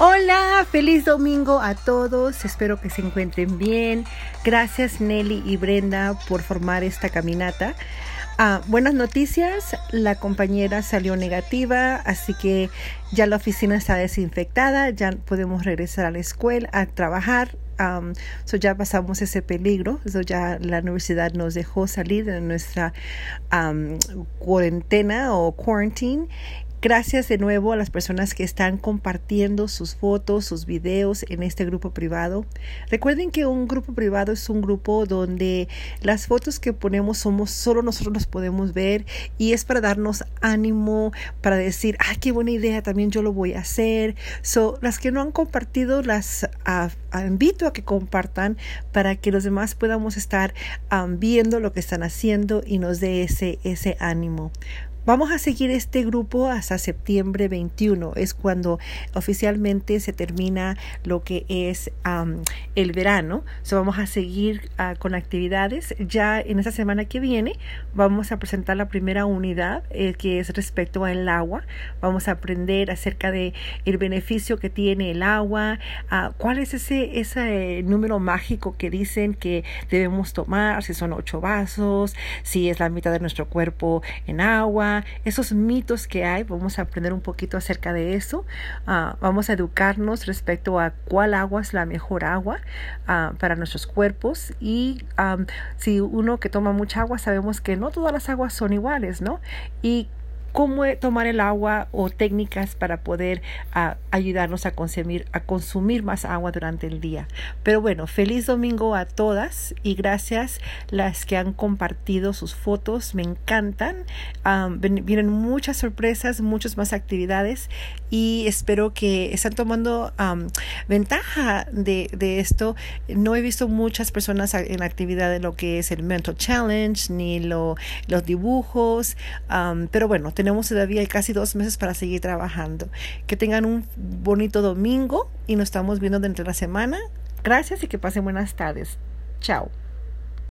Hola, feliz domingo a todos. Espero que se encuentren bien. Gracias Nelly y Brenda por formar esta caminata. Ah, buenas noticias, la compañera salió negativa, así que ya la oficina está desinfectada, ya podemos regresar a la escuela a trabajar. Um, ya pasamos ese peligro, so ya la universidad nos dejó salir de nuestra cuarentena o quarantine Gracias de nuevo a las personas que están compartiendo sus fotos, sus videos en este grupo privado. Recuerden que un grupo privado es un grupo donde las fotos que ponemos somos solo nosotros las podemos ver y es para darnos ánimo, para decir, ah, qué buena idea, también yo lo voy a hacer. So, las que no han compartido, las ah, invito a que compartan para que los demás podamos estar viendo lo que están haciendo y nos dé ese, ese ánimo. Vamos a seguir este grupo hasta septiembre 21, es cuando oficialmente se termina lo que es el verano. So vamos a seguir ah, con actividades. Ya en esta semana que viene vamos a presentar la primera unidad eh, que es respecto al agua. Vamos a aprender acerca de el beneficio que tiene el agua, uh, cuál es ese, ese número mágico que dicen que debemos tomar, si son ocho vasos, si es la mitad de nuestro cuerpo en agua esos mitos que hay, vamos a aprender un poquito acerca de eso, ah, vamos a educarnos respecto a cuál agua es la mejor agua ah, para nuestros cuerpos y si uno que toma mucha agua sabemos que no todas las aguas son iguales, ¿no? Y cómo tomar el agua o técnicas para poder ah, ayudarnos a consumir, a consumir más agua durante el día. Pero bueno, feliz domingo a todas y gracias las que han compartido sus fotos, me encantan. vienen muchas sorpresas, muchas más actividades y espero que están tomando ventaja de, de, esto. No he visto muchas personas en actividad de lo que es el Mental Challenge ni lo, los dibujos, pero bueno, tenemos todavía casi dos meses para seguir trabajando. Que tengan un bonito domingo y nos estamos viendo dentro de la semana. Gracias y que pasen buenas tardes. Chao.